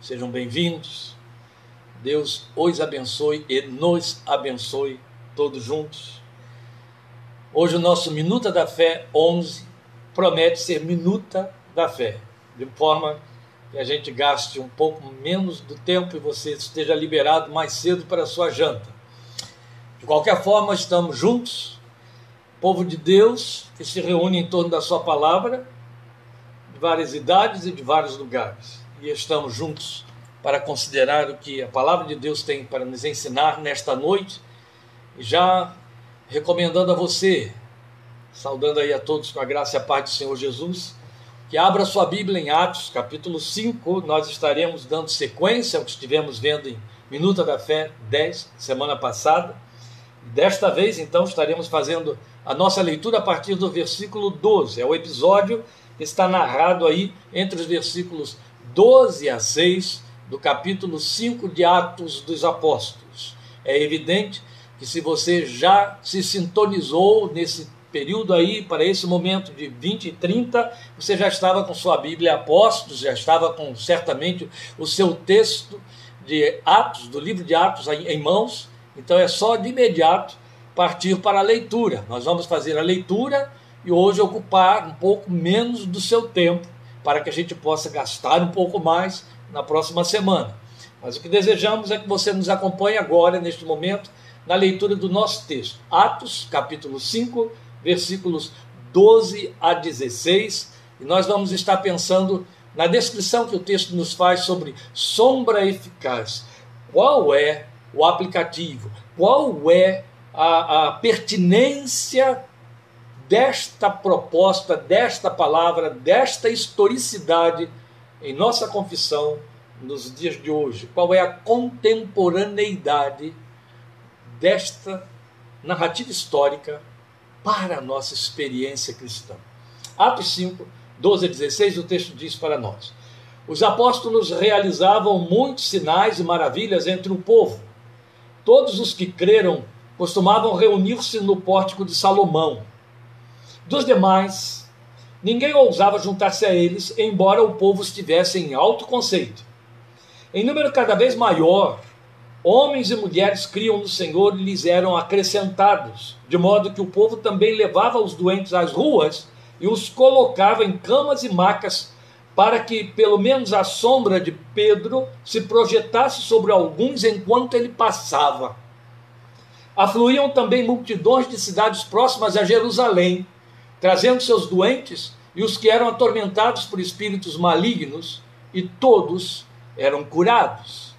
Sejam bem-vindos. Deus os abençoe e nos abençoe todos juntos. Hoje o nosso Minuta da Fé 11 promete ser Minuta da Fé, de forma que a gente gaste um pouco menos do tempo e você esteja liberado mais cedo para a sua janta. De qualquer forma, estamos juntos, povo de Deus que se reúne em torno da sua palavra, de várias idades e de vários lugares e estamos juntos para considerar o que a palavra de Deus tem para nos ensinar nesta noite. Já recomendando a você, saudando aí a todos com a graça e a paz do Senhor Jesus, que abra sua Bíblia em Atos, capítulo 5. Nós estaremos dando sequência ao que estivemos vendo em Minuta da Fé 10, semana passada. Desta vez, então, estaremos fazendo a nossa leitura a partir do versículo 12. É o episódio que está narrado aí entre os versículos 12 a 6 do capítulo 5 de Atos dos Apóstolos. É evidente que se você já se sintonizou nesse período aí, para esse momento de 20 e 30, você já estava com sua Bíblia Apóstolos, já estava com certamente o seu texto de Atos, do livro de Atos em mãos, então é só de imediato partir para a leitura. Nós vamos fazer a leitura e hoje ocupar um pouco menos do seu tempo para que a gente possa gastar um pouco mais na próxima semana. Mas o que desejamos é que você nos acompanhe agora, neste momento, na leitura do nosso texto. Atos, capítulo 5, versículos 12 a 16. E nós vamos estar pensando na descrição que o texto nos faz sobre sombra eficaz. Qual é o aplicativo? Qual é a, a pertinência desta proposta, desta palavra, desta historicidade em nossa confissão nos dias de hoje? Qual é a contemporaneidade desta narrativa histórica para a nossa experiência cristã? Atos 5, 12 a 16, o texto diz para nós: Os apóstolos realizavam muitos sinais e maravilhas entre o povo. Todos os que creram costumavam reunir-se no pórtico de Salomão dos demais, ninguém ousava juntar-se a eles, embora o povo estivesse em alto conceito. Em número cada vez maior, homens e mulheres criam no Senhor e lhes eram acrescentados, de modo que o povo também levava os doentes às ruas e os colocava em camas e macas, para que pelo menos a sombra de Pedro se projetasse sobre alguns enquanto ele passava. Afluíam também multidões de cidades próximas a Jerusalém trazendo seus doentes e os que eram atormentados por espíritos malignos, e todos eram curados.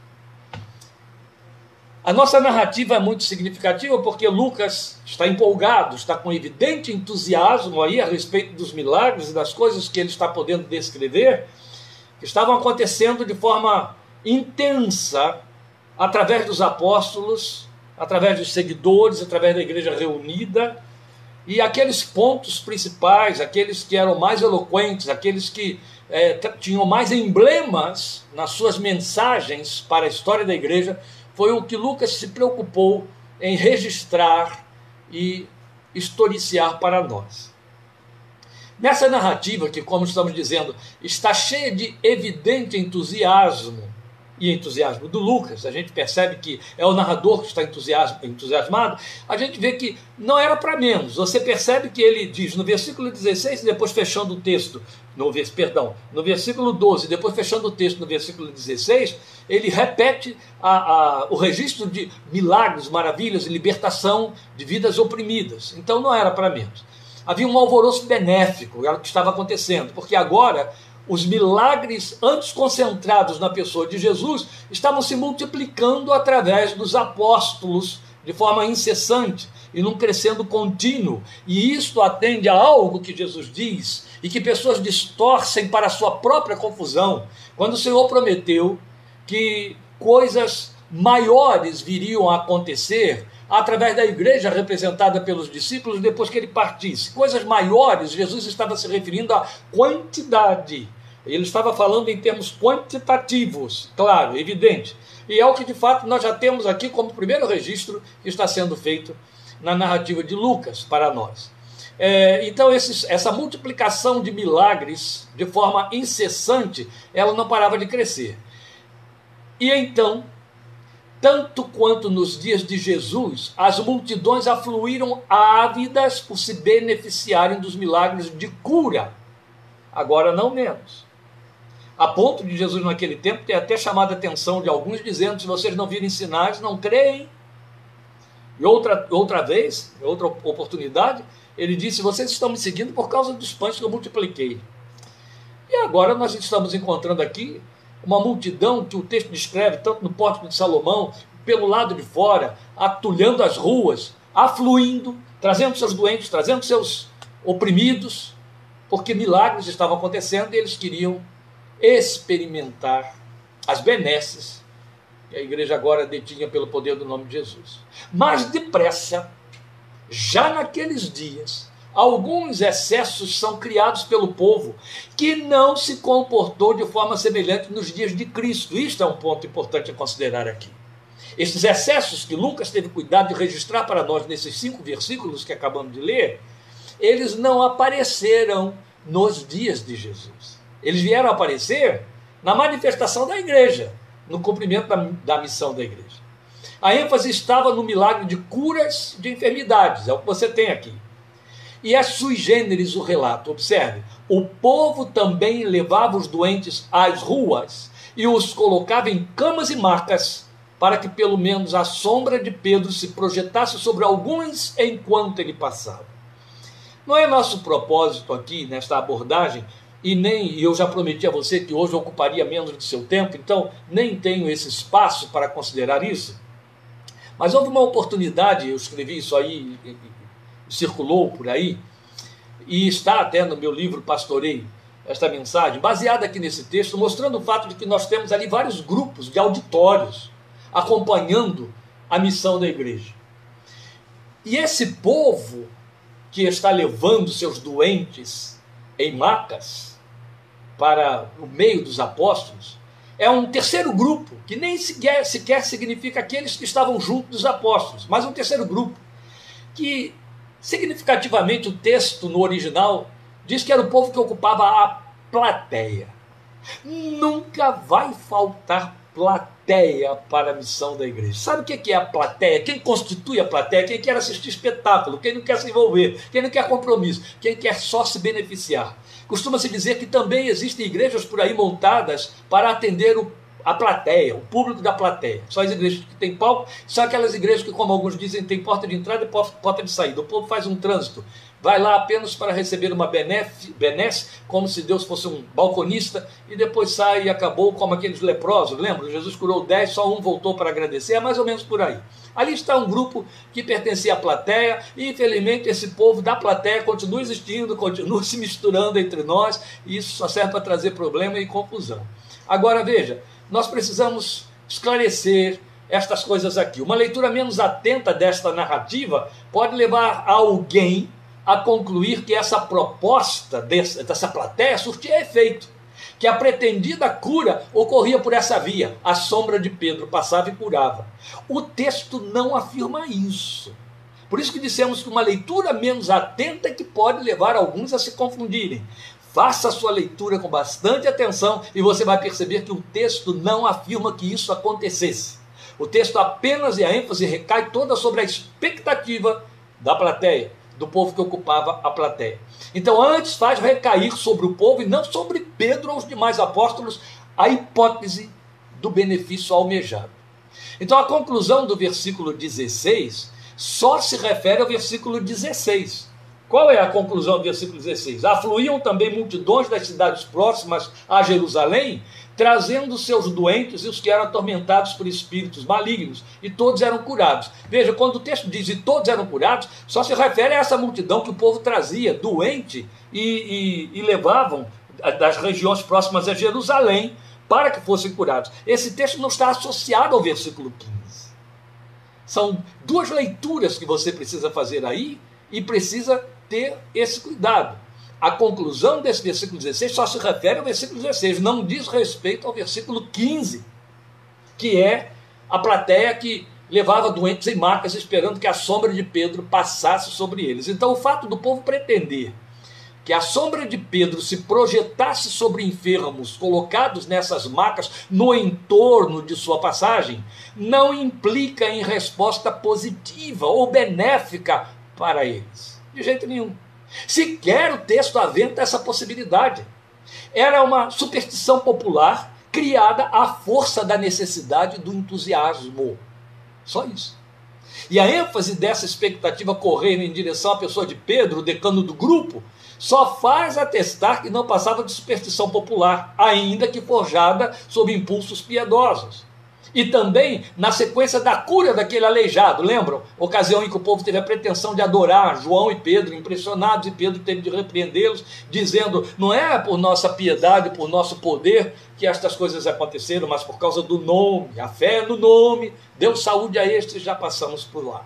A nossa narrativa é muito significativa porque Lucas está empolgado, está com evidente entusiasmo aí a respeito dos milagres e das coisas que ele está podendo descrever, que estavam acontecendo de forma intensa através dos apóstolos, através dos seguidores, através da igreja reunida e aqueles pontos principais, aqueles que eram mais eloquentes, aqueles que é, tinham mais emblemas nas suas mensagens para a história da igreja, foi o que Lucas se preocupou em registrar e historiciar para nós. Nessa narrativa, que, como estamos dizendo, está cheia de evidente entusiasmo e entusiasmo do Lucas, a gente percebe que é o narrador que está entusiasmado, a gente vê que não era para menos. Você percebe que ele diz no versículo 16, depois fechando o texto, no, perdão, no versículo 12, depois fechando o texto no versículo 16, ele repete a, a, o registro de milagres, maravilhas libertação de vidas oprimidas. Então não era para menos. Havia um alvoroço benéfico, era o que estava acontecendo, porque agora os milagres antes concentrados na pessoa de Jesus estavam se multiplicando através dos apóstolos de forma incessante e num crescendo contínuo. E isto atende a algo que Jesus diz e que pessoas distorcem para a sua própria confusão, quando o Senhor prometeu que coisas maiores viriam a acontecer através da igreja representada pelos discípulos depois que ele partisse. Coisas maiores, Jesus estava se referindo à quantidade. Ele estava falando em termos quantitativos, claro, evidente. E é o que de fato nós já temos aqui como primeiro registro que está sendo feito na narrativa de Lucas para nós. É, então, esses, essa multiplicação de milagres de forma incessante, ela não parava de crescer. E então, tanto quanto nos dias de Jesus, as multidões afluíram ávidas por se beneficiarem dos milagres de cura. Agora não menos. A ponto de Jesus, naquele tempo, ter até chamado a atenção de alguns, dizendo: se vocês não virem sinais, não creem. E outra, outra vez, outra oportunidade, ele disse: vocês estão me seguindo por causa dos pães que eu multipliquei. E agora nós estamos encontrando aqui uma multidão que o texto descreve, tanto no pórtico de Salomão, pelo lado de fora, atulhando as ruas, afluindo, trazendo seus doentes, trazendo seus oprimidos, porque milagres estavam acontecendo e eles queriam experimentar as benesses que a igreja agora detinha pelo poder do nome de Jesus. Mas depressa, já naqueles dias, alguns excessos são criados pelo povo que não se comportou de forma semelhante nos dias de Cristo. Isto é um ponto importante a considerar aqui. Esses excessos que Lucas teve cuidado de registrar para nós nesses cinco versículos que acabamos de ler, eles não apareceram nos dias de Jesus. Eles vieram aparecer na manifestação da igreja, no cumprimento da, da missão da igreja. A ênfase estava no milagre de curas de enfermidades, é o que você tem aqui. E é sui generis o relato, observe. O povo também levava os doentes às ruas e os colocava em camas e macas, para que pelo menos a sombra de Pedro se projetasse sobre alguns enquanto ele passava. Não é nosso propósito aqui, nesta abordagem, e nem eu já prometi a você que hoje ocuparia menos do seu tempo, então nem tenho esse espaço para considerar isso. Mas houve uma oportunidade, eu escrevi isso aí, circulou por aí, e está até no meu livro Pastorei, esta mensagem, baseada aqui nesse texto, mostrando o fato de que nós temos ali vários grupos de auditórios acompanhando a missão da igreja. E esse povo que está levando seus doentes em macas, para o meio dos apóstolos, é um terceiro grupo, que nem sequer, sequer significa aqueles que estavam junto dos apóstolos, mas um terceiro grupo, que significativamente o texto no original diz que era o povo que ocupava a plateia. Nunca vai faltar plateia para a missão da igreja. Sabe o que é a plateia? Quem constitui a plateia? Quem quer assistir espetáculo? Quem não quer se envolver? Quem não quer compromisso? Quem quer só se beneficiar? Costuma-se dizer que também existem igrejas por aí montadas para atender o, a plateia, o público da plateia. Só as igrejas que têm palco, são aquelas igrejas que, como alguns dizem, têm porta de entrada e porta de saída. O povo faz um trânsito vai lá apenas para receber uma benesse, como se Deus fosse um balconista, e depois sai e acabou como aqueles leprosos, lembra? Jesus curou dez, só um voltou para agradecer, é mais ou menos por aí. Ali está um grupo que pertencia à plateia, e infelizmente esse povo da plateia continua existindo, continua se misturando entre nós, e isso só serve para trazer problema e confusão. Agora veja, nós precisamos esclarecer estas coisas aqui. Uma leitura menos atenta desta narrativa pode levar alguém a concluir que essa proposta dessa, dessa plateia surtia efeito, que a pretendida cura ocorria por essa via, a sombra de Pedro passava e curava. O texto não afirma isso. Por isso que dissemos que uma leitura menos atenta é que pode levar alguns a se confundirem. Faça a sua leitura com bastante atenção e você vai perceber que o texto não afirma que isso acontecesse. O texto apenas e a ênfase recai toda sobre a expectativa da plateia do povo que ocupava a plateia. Então, antes faz recair sobre o povo e não sobre Pedro ou os demais apóstolos a hipótese do benefício almejado. Então, a conclusão do versículo 16 só se refere ao versículo 16. Qual é a conclusão do versículo 16? Afluíam também multidões das cidades próximas a Jerusalém trazendo seus doentes e os que eram atormentados por espíritos malignos, e todos eram curados. Veja, quando o texto diz e todos eram curados, só se refere a essa multidão que o povo trazia, doente, e, e, e levavam das regiões próximas a Jerusalém para que fossem curados. Esse texto não está associado ao versículo 15. São duas leituras que você precisa fazer aí e precisa ter esse cuidado a conclusão desse versículo 16 só se refere ao versículo 16, não diz respeito ao versículo 15, que é a plateia que levava doentes em macas esperando que a sombra de Pedro passasse sobre eles. Então, o fato do povo pretender que a sombra de Pedro se projetasse sobre enfermos colocados nessas macas no entorno de sua passagem, não implica em resposta positiva ou benéfica para eles. De jeito nenhum. Sequer o texto aventa essa possibilidade. Era uma superstição popular criada à força da necessidade do entusiasmo. Só isso. E a ênfase dessa expectativa correndo em direção à pessoa de Pedro, o decano do grupo, só faz atestar que não passava de superstição popular, ainda que forjada sob impulsos piedosos. E também na sequência da cura daquele aleijado, lembram? Ocasião em que o povo teve a pretensão de adorar João e Pedro, impressionados, e Pedro teve de repreendê-los, dizendo: Não é por nossa piedade, por nosso poder que estas coisas aconteceram, mas por causa do nome, a fé no nome, deu saúde a estes, já passamos por lá.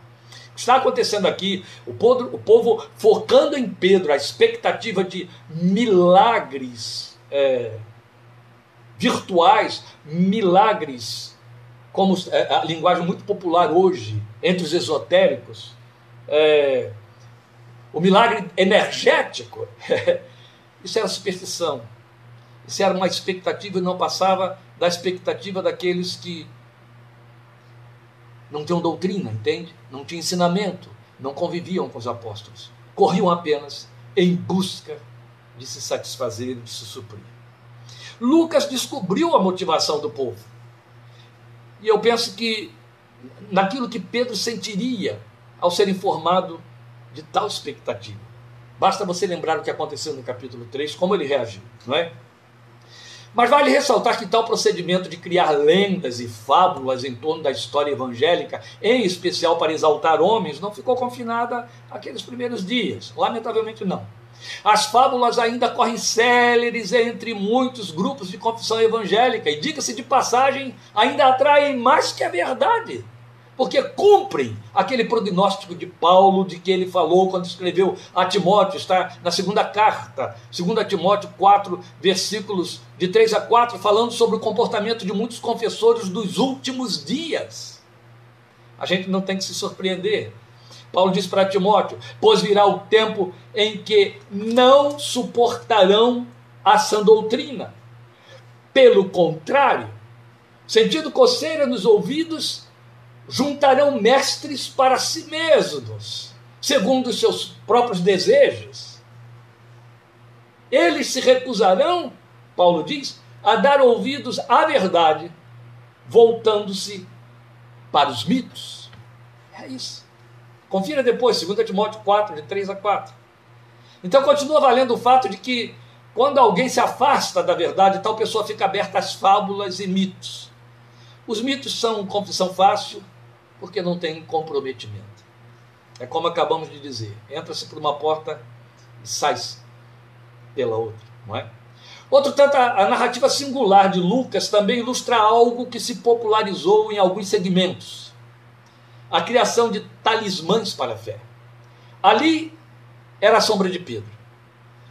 O que está acontecendo aqui, o povo, o povo focando em Pedro a expectativa de milagres é, virtuais, milagres como é, a linguagem muito popular hoje entre os esotéricos, é, o milagre energético, isso era superstição. Isso era uma expectativa e não passava da expectativa daqueles que não tinham doutrina, entende? Não tinham ensinamento, não conviviam com os apóstolos. Corriam apenas em busca de se satisfazer, de se suprir. Lucas descobriu a motivação do povo. E eu penso que naquilo que Pedro sentiria ao ser informado de tal expectativa. Basta você lembrar o que aconteceu no capítulo 3, como ele reagiu, não é? Mas vale ressaltar que tal procedimento de criar lendas e fábulas em torno da história evangélica, em especial para exaltar homens, não ficou confinada àqueles primeiros dias. Lamentavelmente não. As fábulas ainda correm céleres entre muitos grupos de confissão evangélica e, diga-se de passagem, ainda atraem mais que a verdade, porque cumprem aquele prognóstico de Paulo de que ele falou quando escreveu a Timóteo, está na segunda carta, 2 Timóteo 4, versículos de 3 a 4, falando sobre o comportamento de muitos confessores dos últimos dias. A gente não tem que se surpreender Paulo diz para Timóteo: Pois virá o tempo em que não suportarão a sã doutrina. Pelo contrário, sentindo coceira nos ouvidos, juntarão mestres para si mesmos, segundo os seus próprios desejos. Eles se recusarão, Paulo diz, a dar ouvidos à verdade, voltando-se para os mitos. É isso. Confira depois, 2 Timóteo 4, de 3 a 4. Então continua valendo o fato de que quando alguém se afasta da verdade, tal pessoa fica aberta às fábulas e mitos. Os mitos são confissão fácil porque não tem comprometimento. É como acabamos de dizer: entra-se por uma porta e sai-se pela outra, não é? Outro tanto, a narrativa singular de Lucas também ilustra algo que se popularizou em alguns segmentos a criação de talismãs para a fé. Ali era a sombra de Pedro.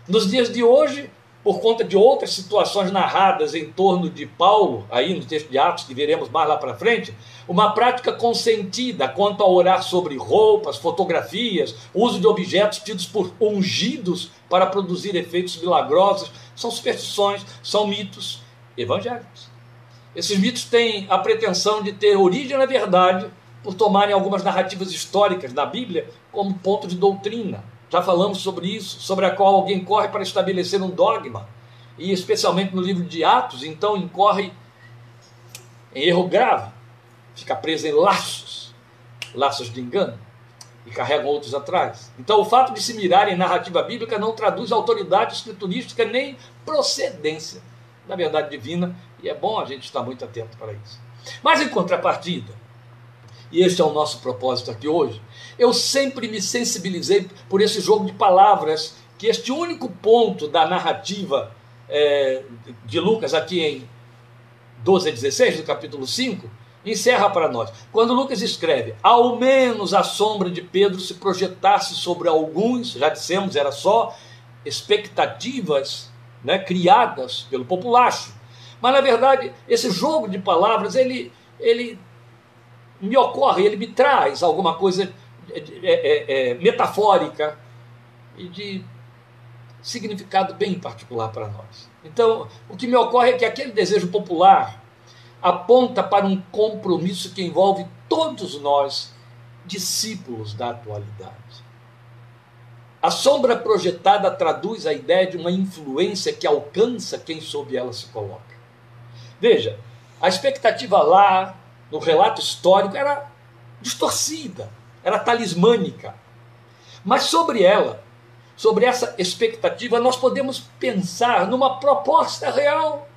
Nos dias de hoje, por conta de outras situações narradas em torno de Paulo, aí no texto de Atos, que veremos mais lá para frente, uma prática consentida quanto a orar sobre roupas, fotografias, uso de objetos tidos por ungidos para produzir efeitos milagrosos, são superstições, são mitos evangélicos. Esses mitos têm a pretensão de ter origem na verdade, por tomarem algumas narrativas históricas da Bíblia como ponto de doutrina. Já falamos sobre isso, sobre a qual alguém corre para estabelecer um dogma, e especialmente no livro de Atos, então incorre em erro grave, fica preso em laços, laços de engano, e carregam outros atrás. Então, o fato de se mirar em narrativa bíblica não traduz autoridade escriturística nem procedência da verdade divina, e é bom a gente estar muito atento para isso. Mas, em contrapartida, e este é o nosso propósito aqui hoje, eu sempre me sensibilizei por esse jogo de palavras, que este único ponto da narrativa é, de Lucas, aqui em 12 a 16, do capítulo 5, encerra para nós. Quando Lucas escreve, ao menos a sombra de Pedro se projetasse sobre alguns, já dissemos, era só expectativas né, criadas pelo populacho. Mas na verdade, esse jogo de palavras, ele, ele me ocorre, ele me traz alguma coisa é, é, é, metafórica e de significado bem particular para nós. Então, o que me ocorre é que aquele desejo popular aponta para um compromisso que envolve todos nós, discípulos da atualidade. A sombra projetada traduz a ideia de uma influência que alcança quem sob ela se coloca. Veja, a expectativa lá, no relato histórico, era distorcida, era talismânica. Mas sobre ela, sobre essa expectativa, nós podemos pensar numa proposta real,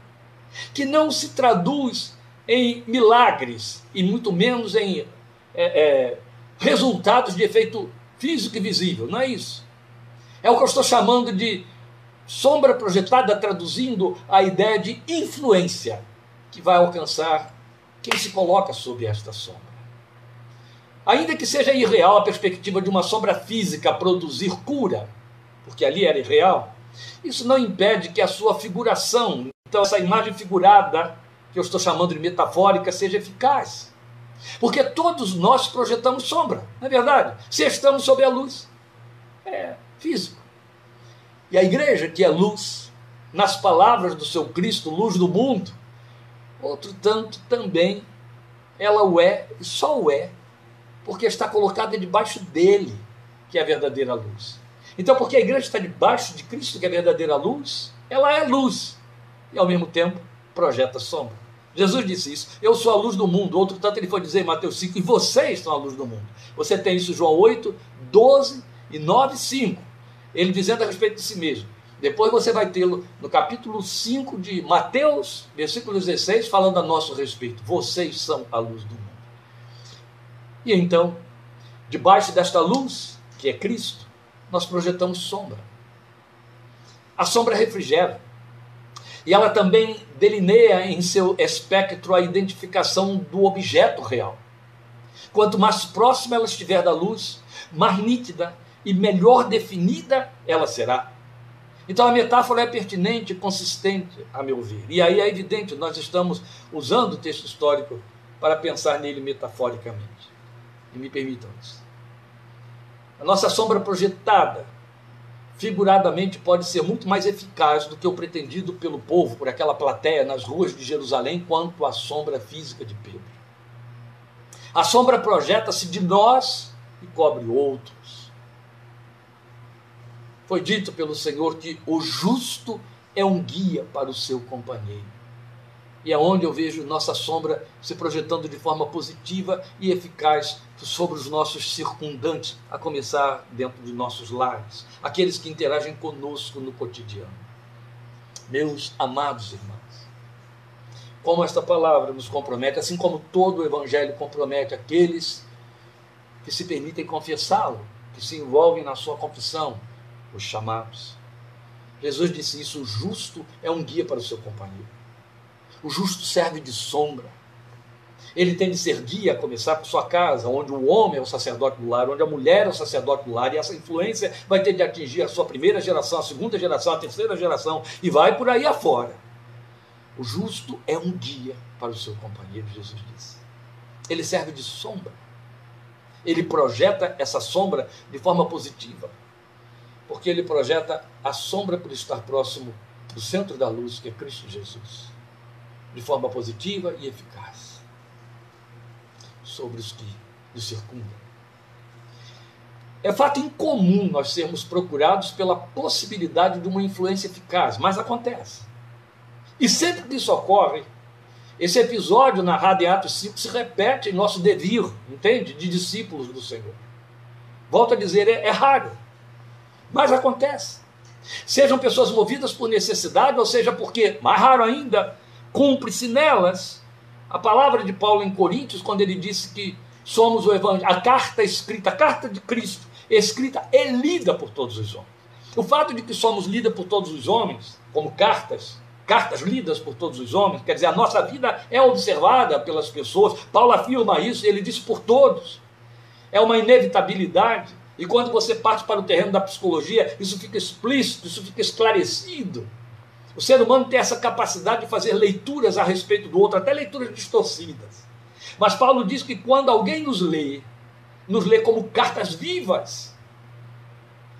que não se traduz em milagres e muito menos em é, é, resultados de efeito físico e visível, não é isso. É o que eu estou chamando de sombra projetada, traduzindo a ideia de influência que vai alcançar quem se coloca sob esta sombra. Ainda que seja irreal a perspectiva de uma sombra física produzir cura, porque ali era irreal, isso não impede que a sua figuração, então essa imagem figurada, que eu estou chamando de metafórica, seja eficaz. Porque todos nós projetamos sombra, não é verdade? Se estamos sob a luz. É físico. E a igreja, que é luz, nas palavras do seu Cristo, luz do mundo, outro tanto também ela o é, e só o é, porque está colocada debaixo dele, que é a verdadeira luz. Então, porque a igreja está debaixo de Cristo, que é a verdadeira luz, ela é luz e ao mesmo tempo projeta sombra. Jesus disse isso. Eu sou a luz do mundo. Outro tanto ele foi dizer em Mateus 5, e vocês são a luz do mundo. Você tem isso João 8, 12 e 9, 5. Ele dizendo a respeito de si mesmo. Depois você vai tê-lo no capítulo 5 de Mateus, versículo 16, falando a nosso respeito. Vocês são a luz do mundo. E então, debaixo desta luz, que é Cristo, nós projetamos sombra. A sombra refrigera. E ela também delineia em seu espectro a identificação do objeto real. Quanto mais próxima ela estiver da luz, mais nítida e melhor definida ela será. Então a metáfora é pertinente consistente, a meu ver. E aí é evidente, nós estamos usando o texto histórico para pensar nele metaforicamente. E me permitam isso. A nossa sombra projetada, figuradamente, pode ser muito mais eficaz do que o pretendido pelo povo, por aquela plateia nas ruas de Jerusalém, quanto a sombra física de Pedro. A sombra projeta-se de nós e cobre outros. Foi dito pelo Senhor que o justo é um guia para o seu companheiro e é onde eu vejo nossa sombra se projetando de forma positiva e eficaz sobre os nossos circundantes, a começar dentro de nossos lares, aqueles que interagem conosco no cotidiano. Meus amados irmãos, como esta palavra nos compromete, assim como todo o Evangelho compromete aqueles que se permitem confessá-lo, que se envolvem na sua confissão, os chamados. Jesus disse isso: o justo é um guia para o seu companheiro. O justo serve de sombra. Ele tem de ser guia, a começar por sua casa, onde o homem é o sacerdote do lar, onde a mulher é o sacerdote do lar, e essa influência vai ter de atingir a sua primeira geração, a segunda geração, a terceira geração, e vai por aí afora. O justo é um guia para o seu companheiro, Jesus disse. Ele serve de sombra. Ele projeta essa sombra de forma positiva. Porque ele projeta a sombra por estar próximo do centro da luz, que é Cristo Jesus de forma positiva e eficaz sobre os que nos circundam. É fato incomum nós sermos procurados pela possibilidade de uma influência eficaz, mas acontece. E sempre que isso ocorre, esse episódio narrado em Atos 5 se repete em nosso devir, entende? De discípulos do Senhor. Volto a dizer, é, é raro, mas acontece. Sejam pessoas movidas por necessidade, ou seja, porque, mais raro ainda, cumpre-se nelas a palavra de Paulo em Coríntios, quando ele disse que somos o evangelho, a carta escrita, a carta de Cristo, escrita e lida por todos os homens. O fato de que somos lidas por todos os homens, como cartas, cartas lidas por todos os homens, quer dizer, a nossa vida é observada pelas pessoas. Paulo afirma isso, ele disse por todos. É uma inevitabilidade. E quando você parte para o terreno da psicologia, isso fica explícito, isso fica esclarecido. O ser humano tem essa capacidade de fazer leituras a respeito do outro, até leituras distorcidas. Mas Paulo diz que quando alguém nos lê, nos lê como cartas vivas.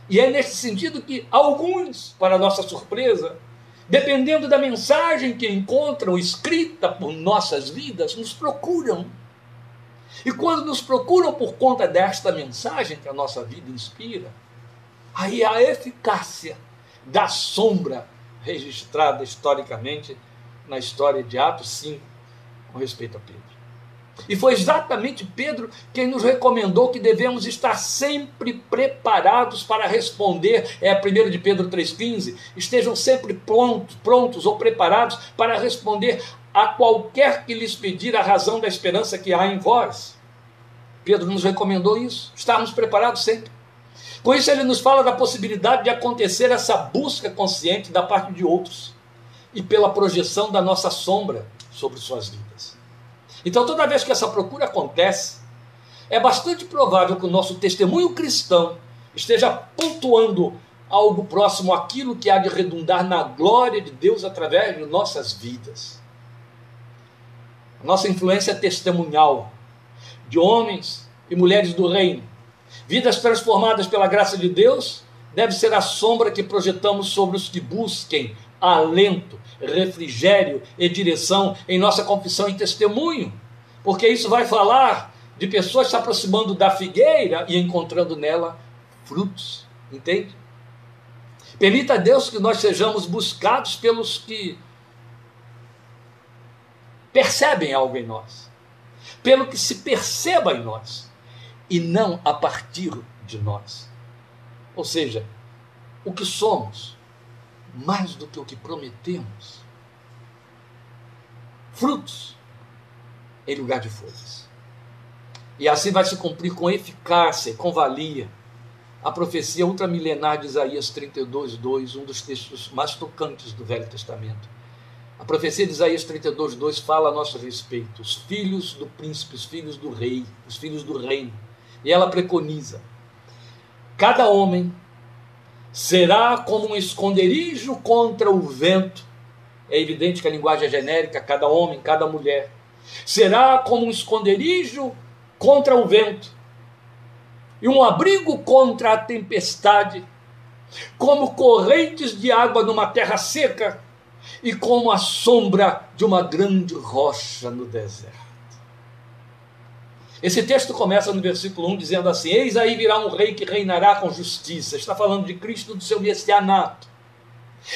E é nesse sentido que alguns, para nossa surpresa, dependendo da mensagem que encontram escrita por nossas vidas, nos procuram. E quando nos procuram por conta desta mensagem que a nossa vida inspira, aí a eficácia da sombra registrada historicamente na história de Atos 5 com respeito a Pedro. E foi exatamente Pedro quem nos recomendou que devemos estar sempre preparados para responder. É a 1 de Pedro 3,15. Estejam sempre prontos, prontos ou preparados para responder a qualquer que lhes pedir a razão da esperança que há em vós. Pedro nos recomendou isso, estarmos preparados sempre. Com isso, ele nos fala da possibilidade de acontecer essa busca consciente da parte de outros e pela projeção da nossa sombra sobre suas vidas. Então, toda vez que essa procura acontece, é bastante provável que o nosso testemunho cristão esteja pontuando algo próximo àquilo que há de redundar na glória de Deus através de nossas vidas. Nossa influência testemunhal de homens e mulheres do reino, vidas transformadas pela graça de Deus, deve ser a sombra que projetamos sobre os que busquem alento, refrigério e direção em nossa confissão e testemunho, porque isso vai falar de pessoas se aproximando da figueira e encontrando nela frutos, entende? Permita a Deus que nós sejamos buscados pelos que percebem algo em nós, pelo que se perceba em nós, e não a partir de nós. Ou seja, o que somos, mais do que o que prometemos. Frutos em lugar de folhas. E assim vai se cumprir com eficácia, com valia, a profecia ultramilenar de Isaías 32, 2, um dos textos mais tocantes do Velho Testamento. Profecia de Isaías 32, 2 fala a nosso respeito, os filhos do príncipe, os filhos do rei, os filhos do reino. E ela preconiza: cada homem será como um esconderijo contra o vento. É evidente que a linguagem é genérica, cada homem, cada mulher. Será como um esconderijo contra o vento e um abrigo contra a tempestade, como correntes de água numa terra seca e como a sombra de uma grande rocha no deserto. Esse texto começa no versículo 1 dizendo assim: Eis aí virá um rei que reinará com justiça. Está falando de Cristo do seu messianato.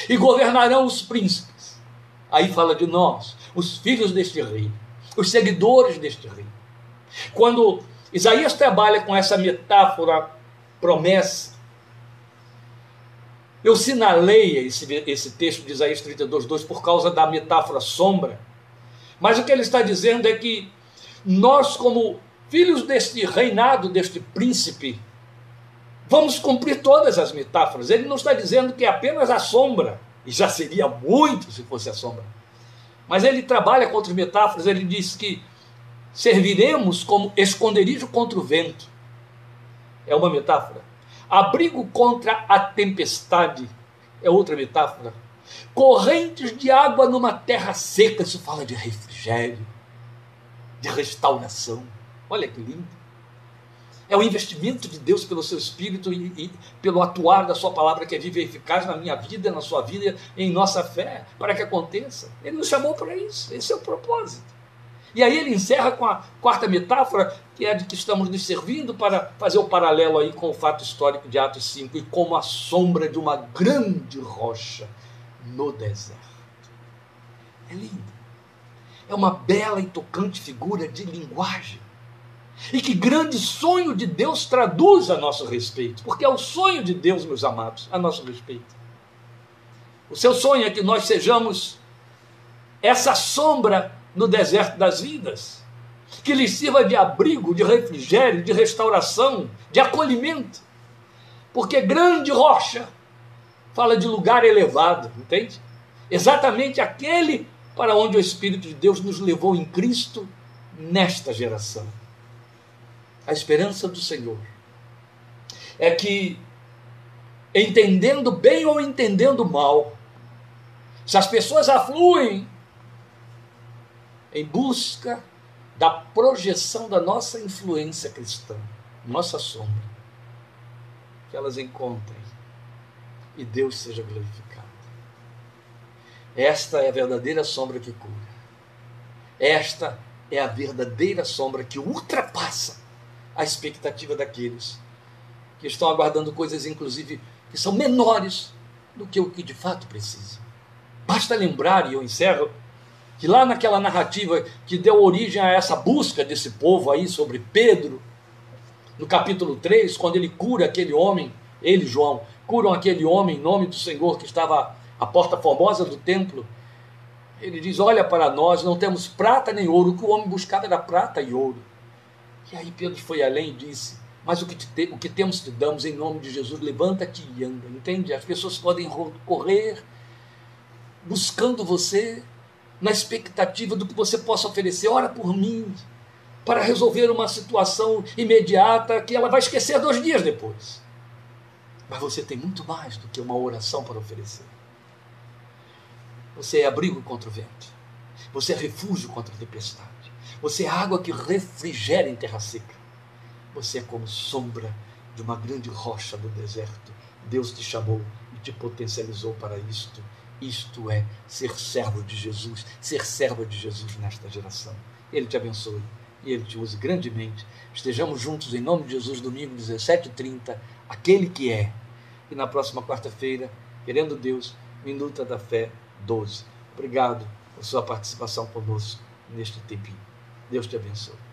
E governarão os príncipes. Aí fala de nós, os filhos deste rei, os seguidores deste rei. Quando Isaías trabalha com essa metáfora, promessa, eu sinalei esse, esse texto de Isaías 32, 2 por causa da metáfora sombra. Mas o que ele está dizendo é que nós, como filhos deste reinado, deste príncipe, vamos cumprir todas as metáforas. Ele não está dizendo que é apenas a sombra, e já seria muito se fosse a sombra. Mas ele trabalha com outras metáforas, ele diz que serviremos como esconderijo contra o vento. É uma metáfora. Abrigo contra a tempestade é outra metáfora. Correntes de água numa terra seca, isso fala de refrigério, de restauração. Olha que lindo. É o investimento de Deus pelo seu Espírito e, e, pelo atuar da Sua palavra que é viva e eficaz na minha vida, na sua vida, em nossa fé, para que aconteça. Ele nos chamou para isso, esse é o propósito. E aí ele encerra com a quarta metáfora, que é de que estamos nos servindo para fazer o paralelo aí com o fato histórico de Atos 5, e como a sombra de uma grande rocha no deserto. É lindo. É uma bela e tocante figura de linguagem e que grande sonho de Deus traduz a nosso respeito, porque é o sonho de Deus, meus amados, a nosso respeito. O seu sonho é que nós sejamos essa sombra no deserto das vidas, que lhe sirva de abrigo, de refrigério, de restauração, de acolhimento. Porque grande rocha fala de lugar elevado, entende? Exatamente aquele para onde o Espírito de Deus nos levou em Cristo nesta geração a esperança do Senhor é que, entendendo bem ou entendendo mal, se as pessoas afluem em busca da projeção da nossa influência cristã, nossa sombra, que elas encontrem e Deus seja glorificado. Esta é a verdadeira sombra que cura. Esta é a verdadeira sombra que ultrapassa a expectativa daqueles que estão aguardando coisas, inclusive, que são menores do que o que de fato precisam. Basta lembrar, e eu encerro, que lá naquela narrativa que deu origem a essa busca desse povo aí sobre Pedro, no capítulo 3, quando ele cura aquele homem, ele, João, curam aquele homem em nome do Senhor que estava à porta formosa do templo. Ele diz: Olha para nós, não temos prata nem ouro. O que o homem buscava era prata e ouro. E aí Pedro foi além e disse: Mas o que, te, o que temos te damos em nome de Jesus, levanta-te e anda. Entende? As pessoas podem correr buscando você na expectativa do que você possa oferecer. Ora por mim, para resolver uma situação imediata que ela vai esquecer dois dias depois. Mas você tem muito mais do que uma oração para oferecer. Você é abrigo contra o vento. Você é refúgio contra a tempestade. Você é água que refrigera em terra seca. Você é como sombra de uma grande rocha do deserto. Deus te chamou e te potencializou para isto. Isto é ser servo de Jesus, ser serva de Jesus nesta geração. Ele te abençoe e Ele te use grandemente. Estejamos juntos em nome de Jesus, domingo 17h30, aquele que é. E na próxima quarta-feira, querendo Deus, Minuta da Fé 12. Obrigado por sua participação conosco neste tempinho. Deus te abençoe.